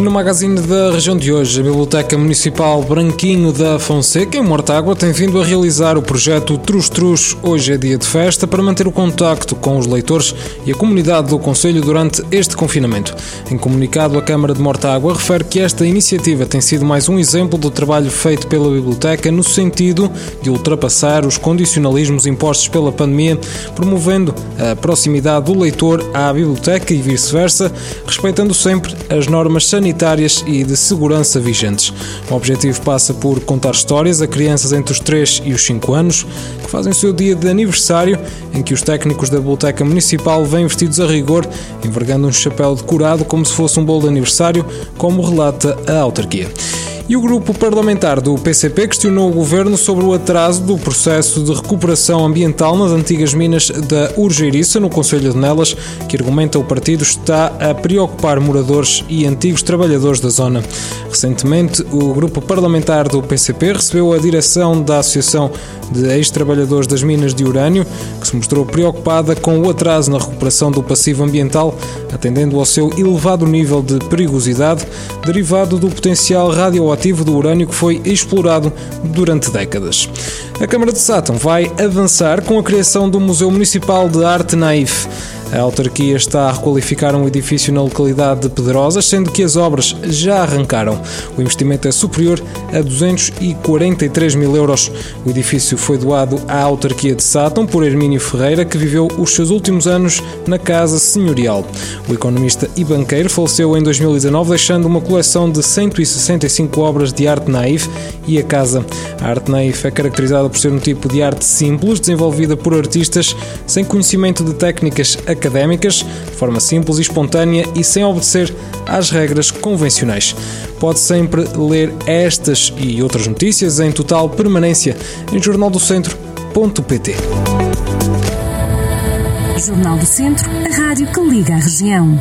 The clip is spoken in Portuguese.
E no magazine da região de hoje, a Biblioteca Municipal Branquinho da Fonseca, em Mortágua, tem vindo a realizar o projeto Trus Trus Hoje é Dia de Festa para manter o contacto com os leitores e a comunidade do Conselho durante este confinamento. Em comunicado, a Câmara de Mortágua refere que esta iniciativa tem sido mais um exemplo do trabalho feito pela Biblioteca no sentido de ultrapassar os condicionalismos impostos pela pandemia, promovendo a proximidade do leitor à biblioteca e vice-versa, respeitando sempre as normas sanitárias sanitárias e de segurança vigentes. O objetivo passa por contar histórias a crianças entre os 3 e os 5 anos que fazem o seu dia de aniversário, em que os técnicos da Biblioteca Municipal vêm vestidos a rigor, envergando um chapéu decorado como se fosse um bolo de aniversário, como relata a autarquia. E o grupo parlamentar do PCP questionou o governo sobre o atraso do processo de recuperação ambiental nas antigas minas da Urgeiriça, no Conselho de Nelas, que argumenta o partido está a preocupar moradores e antigos trabalhadores da zona. Recentemente, o grupo parlamentar do PCP recebeu a direção da Associação de Ex-Trabalhadores das Minas de Urânio, que se mostrou preocupada com o atraso na recuperação do passivo ambiental, atendendo ao seu elevado nível de perigosidade derivado do potencial radioativo radioativo do urânio que foi explorado durante décadas. A Câmara de Sátão vai avançar com a criação do Museu Municipal de Arte Naif. A autarquia está a requalificar um edifício na localidade de Pedrosas, sendo que as obras já arrancaram. O investimento é superior a 243 mil euros. O edifício foi doado à autarquia de Sátão por Hermínio Ferreira, que viveu os seus últimos anos na Casa Senhorial. O economista e banqueiro faleceu em 2019, deixando uma coleção de 165 obras de arte naif e a casa. A arte naif é caracterizada por ser um tipo de arte simples, desenvolvida por artistas sem conhecimento de técnicas académicas, de forma simples e espontânea e sem obedecer às regras convencionais. Pode sempre ler estas e outras notícias em total permanência em jornaldocentro.pt. Jornal do Centro, a rádio que liga a região.